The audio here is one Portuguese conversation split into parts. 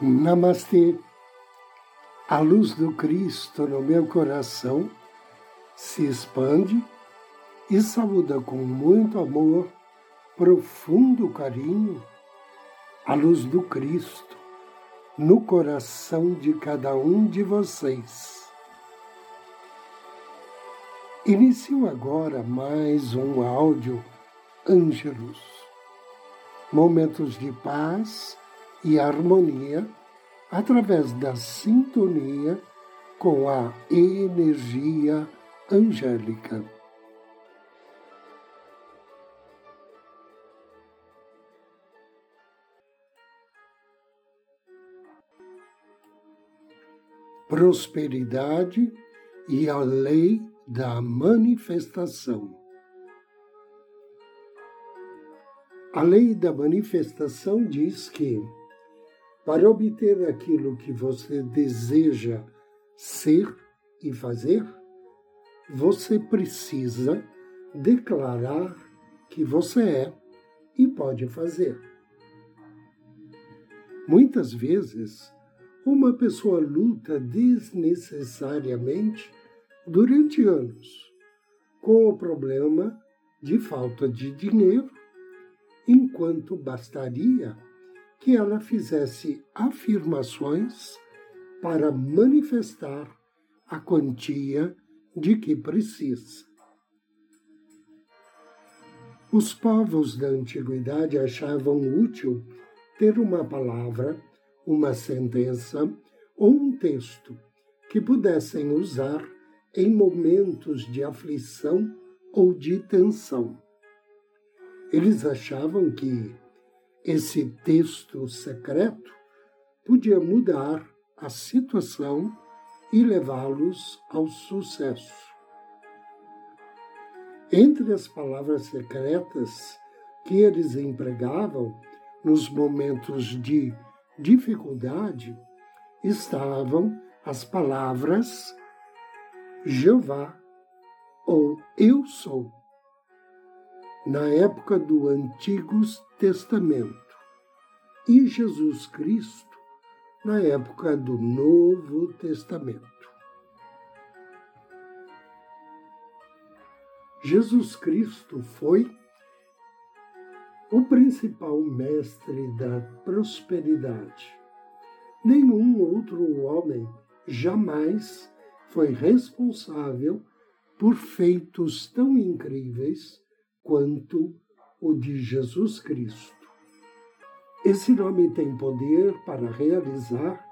Namastê. A luz do Cristo no meu coração se expande e saúda com muito amor, profundo carinho, a luz do Cristo no coração de cada um de vocês. Inicio agora mais um áudio Ângelos. Momentos de paz e harmonia através da sintonia com a energia angélica. Prosperidade e a lei da manifestação. A lei da manifestação diz que para obter aquilo que você deseja ser e fazer, você precisa declarar que você é e pode fazer. Muitas vezes, uma pessoa luta desnecessariamente durante anos com o problema de falta de dinheiro, enquanto bastaria que ela fizesse afirmações para manifestar a quantia de que precisa. Os povos da antiguidade achavam útil ter uma palavra, uma sentença ou um texto que pudessem usar em momentos de aflição ou de tensão. Eles achavam que esse texto secreto podia mudar a situação e levá-los ao sucesso. Entre as palavras secretas que eles empregavam nos momentos de dificuldade estavam as palavras Jeová ou Eu sou na época do Antigo Testamento e Jesus Cristo na época do Novo Testamento. Jesus Cristo foi o principal mestre da prosperidade. Nenhum outro homem jamais foi responsável por feitos tão incríveis quanto o de Jesus Cristo. Esse nome tem poder para realizar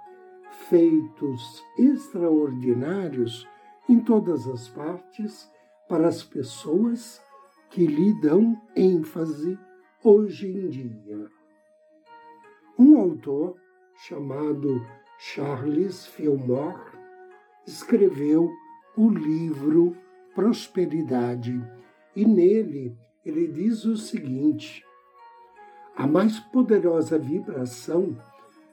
feitos extraordinários em todas as partes para as pessoas que lhe dão ênfase hoje em dia. Um autor chamado Charles Fillmore escreveu o livro Prosperidade e nele ele diz o seguinte: a mais poderosa vibração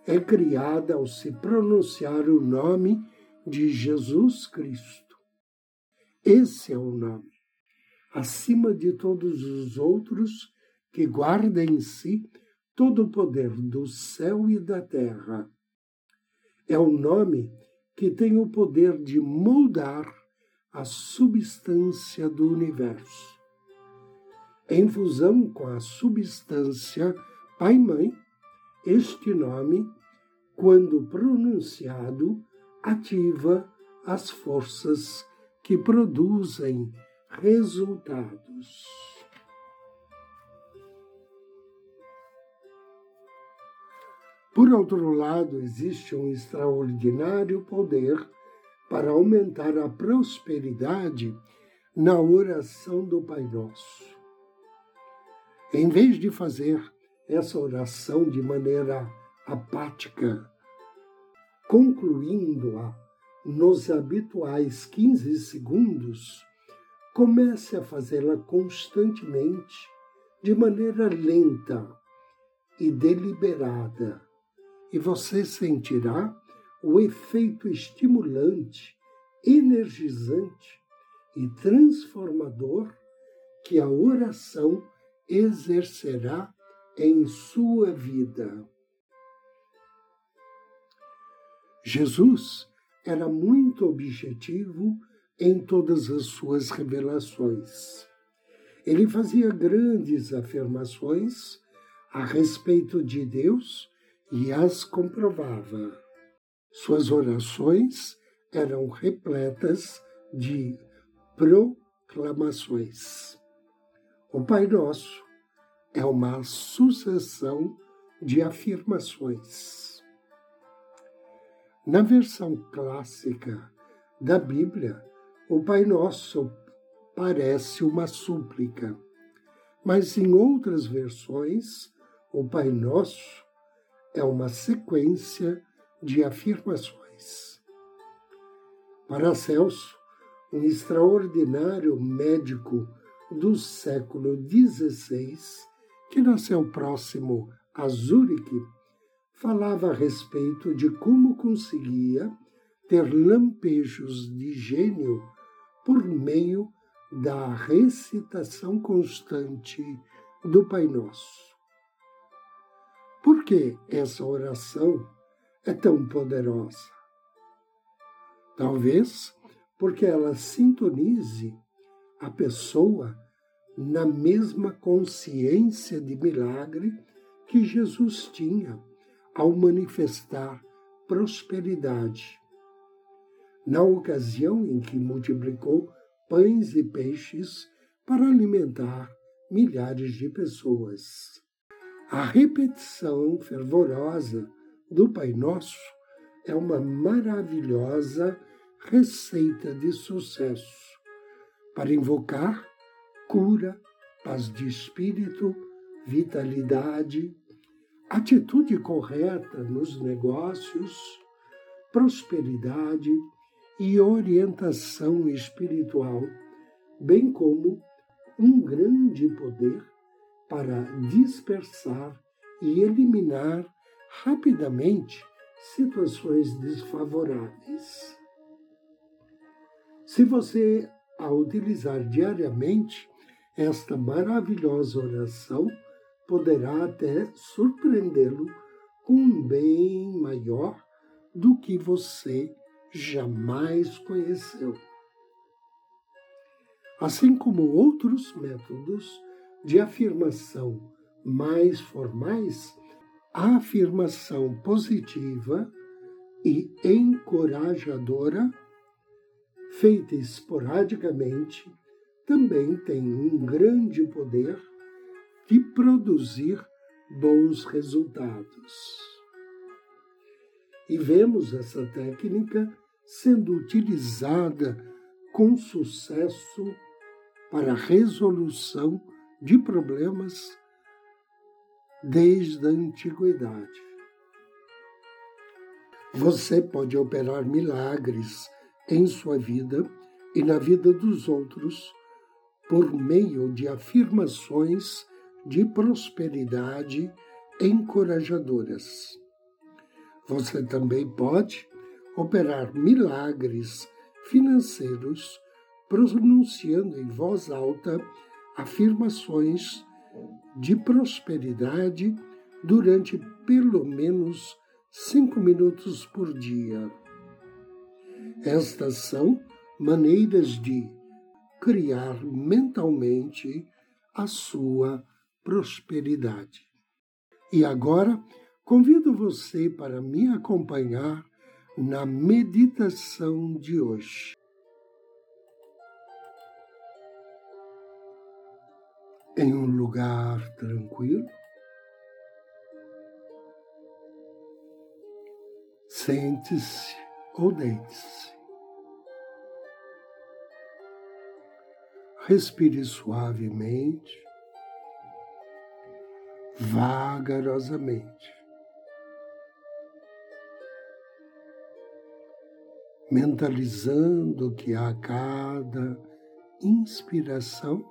é criada ao se pronunciar o nome de Jesus Cristo. Esse é o nome, acima de todos os outros, que guarda em si todo o poder do céu e da terra. É o nome que tem o poder de moldar a substância do universo em fusão com a substância pai-mãe, este nome, quando pronunciado, ativa as forças que produzem resultados. Por outro lado, existe um extraordinário poder para aumentar a prosperidade na oração do Pai Nosso. Em vez de fazer essa oração de maneira apática, concluindo-a nos habituais 15 segundos, comece a fazê-la constantemente, de maneira lenta e deliberada, e você sentirá o efeito estimulante, energizante e transformador que a oração exercerá em sua vida. Jesus era muito objetivo em todas as suas revelações. Ele fazia grandes afirmações a respeito de Deus e as comprovava. Suas orações eram repletas de proclamações. O Pai Nosso é uma sucessão de afirmações. Na versão clássica da Bíblia, o Pai Nosso parece uma súplica, mas em outras versões, o Pai Nosso é uma sequência de afirmações. Paracelso, um extraordinário médico do século XVI, que nasceu próximo a Zurique, falava a respeito de como conseguia ter lampejos de gênio por meio da recitação constante do Pai Nosso. Por que essa oração é tão poderosa? Talvez porque ela sintonize a pessoa na mesma consciência de milagre que Jesus tinha ao manifestar prosperidade. Na ocasião em que multiplicou pães e peixes para alimentar milhares de pessoas. A repetição fervorosa do Pai Nosso é uma maravilhosa receita de sucesso para invocar cura, paz de espírito, vitalidade, atitude correta nos negócios, prosperidade e orientação espiritual, bem como um grande poder para dispersar e eliminar rapidamente situações desfavoráveis. Se você a utilizar diariamente esta maravilhosa oração, poderá até surpreendê-lo com um bem maior do que você jamais conheceu. Assim como outros métodos de afirmação mais formais, a afirmação positiva e encorajadora, feita esporadicamente, também tem um grande poder de produzir bons resultados. E vemos essa técnica sendo utilizada com sucesso para a resolução de problemas desde a antiguidade. Você pode operar milagres em sua vida e na vida dos outros por meio de afirmações de prosperidade encorajadoras. Você também pode operar milagres financeiros pronunciando em voz alta afirmações de prosperidade durante pelo menos cinco minutos por dia. Estas são maneiras de criar mentalmente a sua prosperidade. E agora convido você para me acompanhar na meditação de hoje. Em um lugar tranquilo, sente-se ou deite-se. Respire suavemente, vagarosamente. mentalizando que a cada inspiração,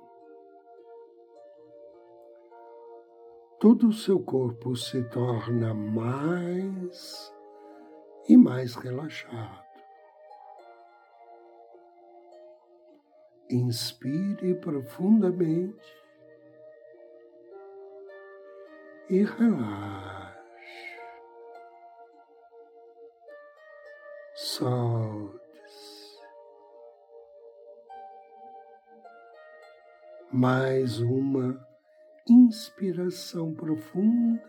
todo o seu corpo se torna mais e mais relaxado. Inspire profundamente e relaxe. Solte-se. Mais uma inspiração profunda.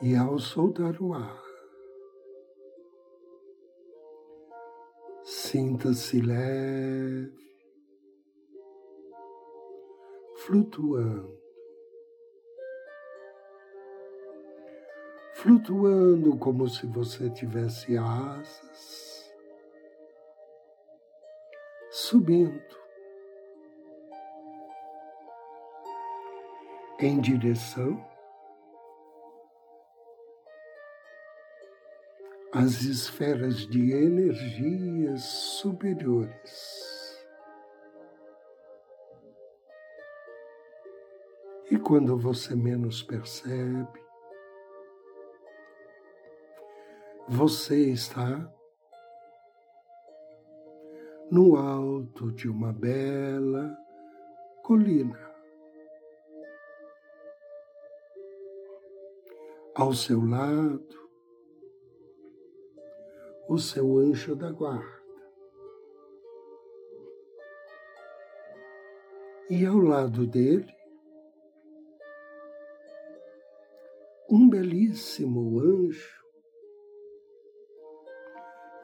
E ao soltar o ar, sinta-se leve, flutuando, flutuando como se você tivesse asas, subindo. Em direção as esferas de energias superiores. E quando você menos percebe, você está no alto de uma bela colina. Ao seu lado, o seu anjo da guarda. E ao lado dele, um belíssimo anjo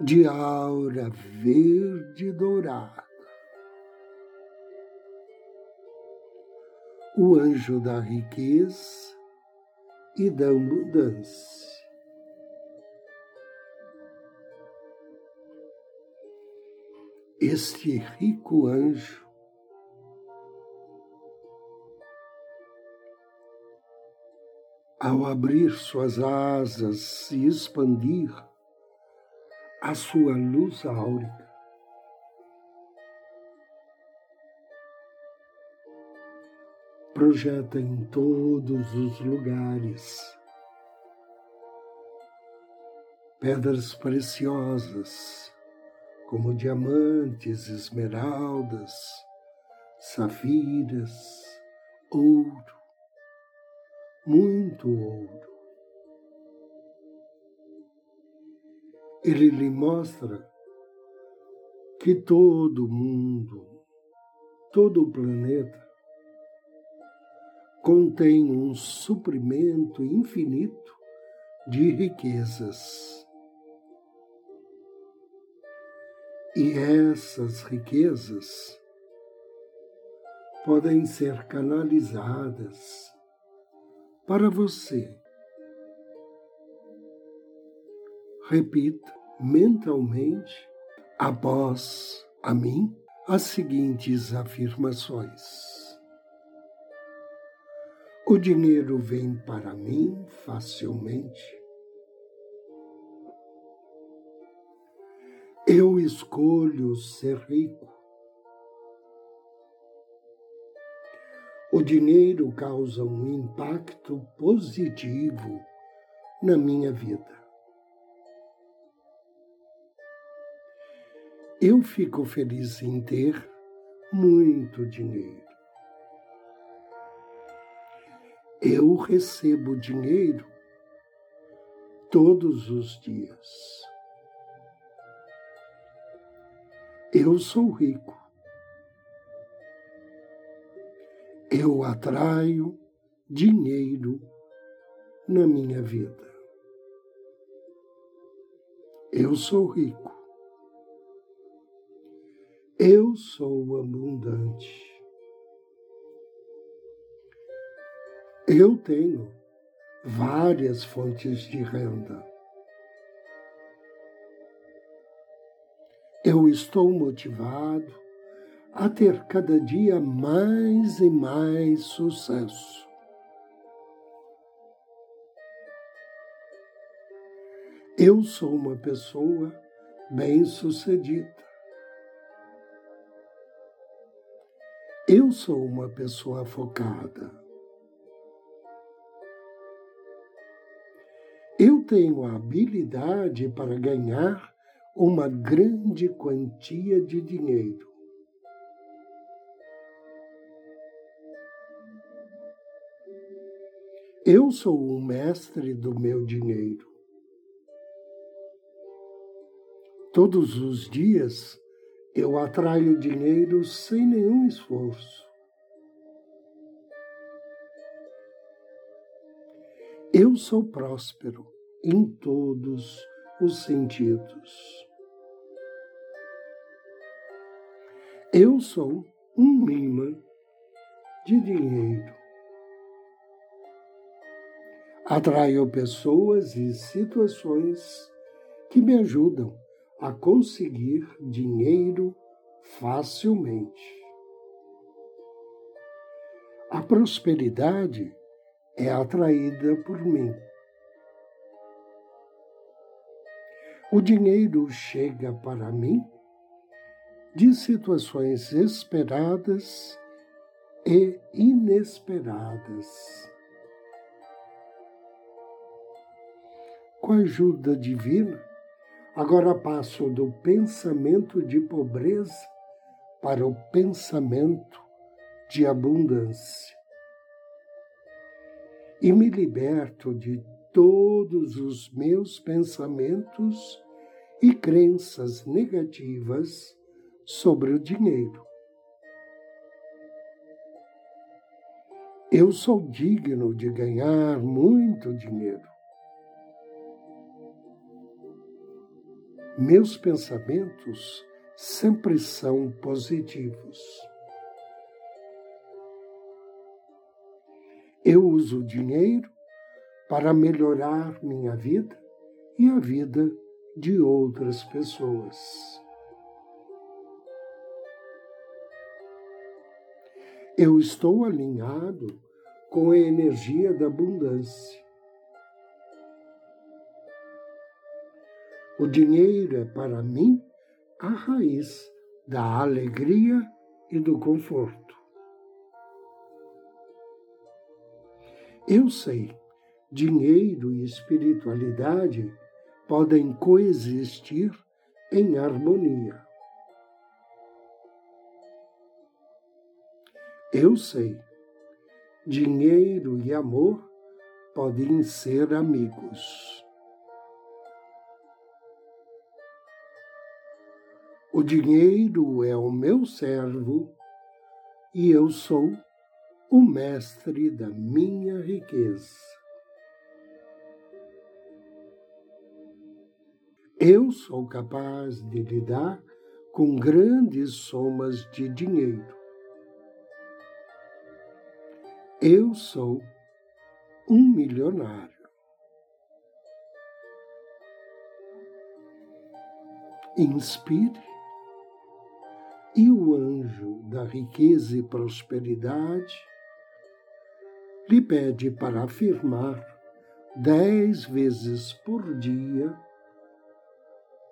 de aura verde dourada. O anjo da riqueza e da abundância. Este rico anjo. Ao abrir suas asas e expandir a sua luz áurica, projeta em todos os lugares pedras preciosas como diamantes, esmeraldas, safiras, ouro, muito ouro. Ele lhe mostra que todo mundo, todo o planeta, contém um suprimento infinito de riquezas E essas riquezas podem ser canalizadas para você. Repita mentalmente, após a mim, as seguintes afirmações. O dinheiro vem para mim facilmente Eu escolho ser rico. O dinheiro causa um impacto positivo na minha vida. Eu fico feliz em ter muito dinheiro. Eu recebo dinheiro todos os dias. Eu sou rico. Eu atraio dinheiro na minha vida. Eu sou rico. Eu sou abundante. Eu tenho várias fontes de renda. Eu estou motivado a ter cada dia mais e mais sucesso. Eu sou uma pessoa bem-sucedida. Eu sou uma pessoa focada. Eu tenho a habilidade para ganhar uma grande quantia de dinheiro. Eu sou o mestre do meu dinheiro. Todos os dias eu atraio dinheiro sem nenhum esforço. Eu sou próspero em todos os sentidos. Eu sou um imã de dinheiro. Atraio pessoas e situações que me ajudam a conseguir dinheiro facilmente. A prosperidade é atraída por mim. O dinheiro chega para mim de situações esperadas e inesperadas. Com a ajuda divina, agora passo do pensamento de pobreza para o pensamento de abundância. E me liberto de todos os meus pensamentos e crenças negativas sobre o dinheiro. Eu sou digno de ganhar muito dinheiro. Meus pensamentos sempre são positivos. Eu uso o dinheiro para melhorar minha vida e a vida de outras pessoas. Eu estou alinhado com a energia da abundância. O dinheiro é para mim a raiz da alegria e do conforto. Eu sei, dinheiro e espiritualidade podem coexistir em harmonia. Eu sei, dinheiro e amor podem ser amigos. O dinheiro é o meu servo e eu sou o mestre da minha riqueza. Eu sou capaz de lidar com grandes somas de dinheiro. Eu sou um milionário. Inspire e o anjo da riqueza e prosperidade lhe pede para afirmar dez vezes por dia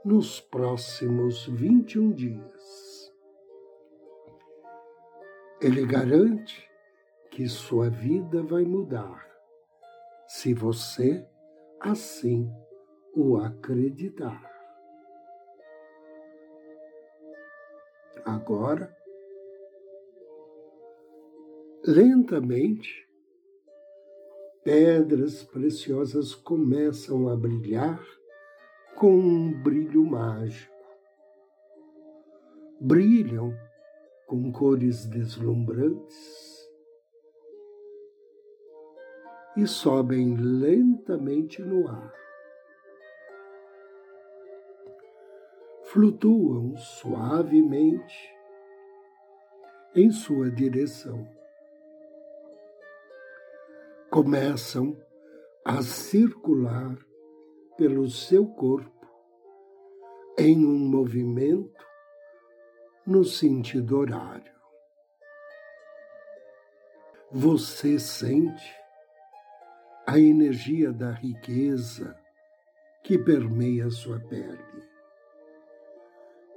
nos próximos 21 dias. Ele garante que sua vida vai mudar se você assim o acreditar. Agora, lentamente, pedras preciosas começam a brilhar com um brilho mágico. Brilham com cores deslumbrantes e sobem lentamente no ar. Flutuam suavemente em sua direção. Começam a circular pelo seu corpo em um movimento no sentido horário. Você sente a energia da riqueza que permeia sua pele.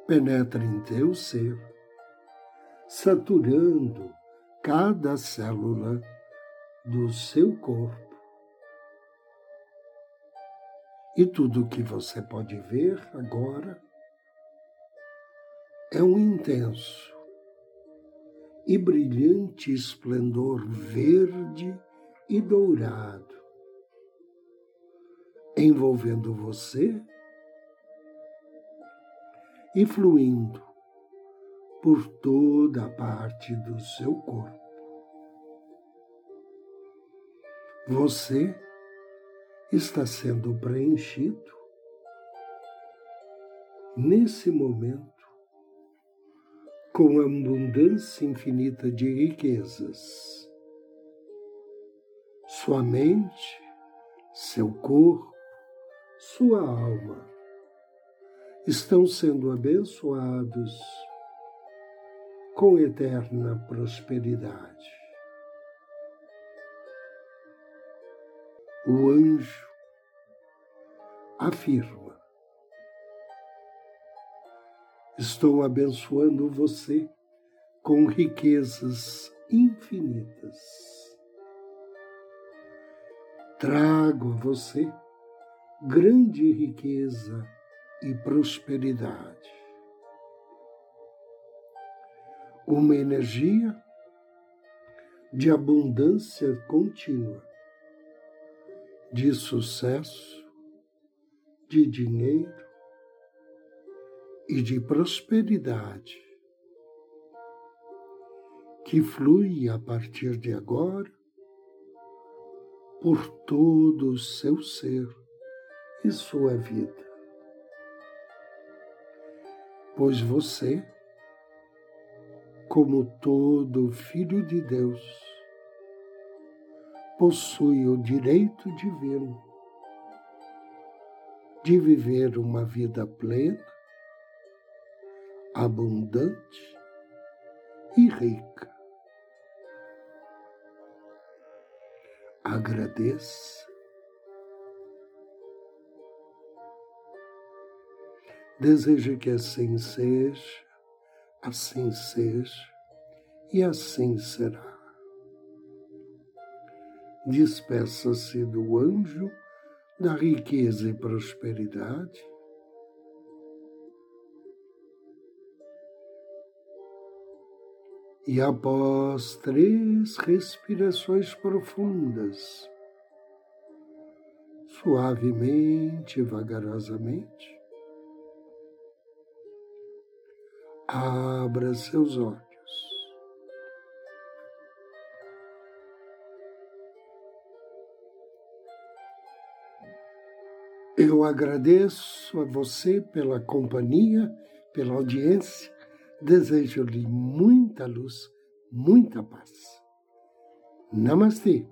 Penetra em teu ser, saturando cada célula do seu corpo e tudo o que você pode ver agora é um intenso e brilhante esplendor verde e dourado envolvendo você e fluindo por toda a parte do seu corpo. Você está sendo preenchido nesse momento com abundância infinita de riquezas. Sua mente, seu corpo, sua alma estão sendo abençoados com eterna prosperidade. O anjo afirma: Estou abençoando você com riquezas infinitas. Trago a você grande riqueza e prosperidade. Uma energia de abundância contínua, de sucesso, de dinheiro e de prosperidade que flui a partir de agora por todo o seu ser e sua vida. Pois você, como todo filho de Deus, possui o direito divino de viver uma vida plena, abundante e rica. Agradeça Desejo que assim seja, assim seja e assim será. Despeça-se do anjo da riqueza e prosperidade. E após três respirações profundas, suavemente, vagarosamente, Abra seus olhos. Eu agradeço a você pela companhia, pela audiência. Desejo-lhe muita luz, muita paz. Namastê.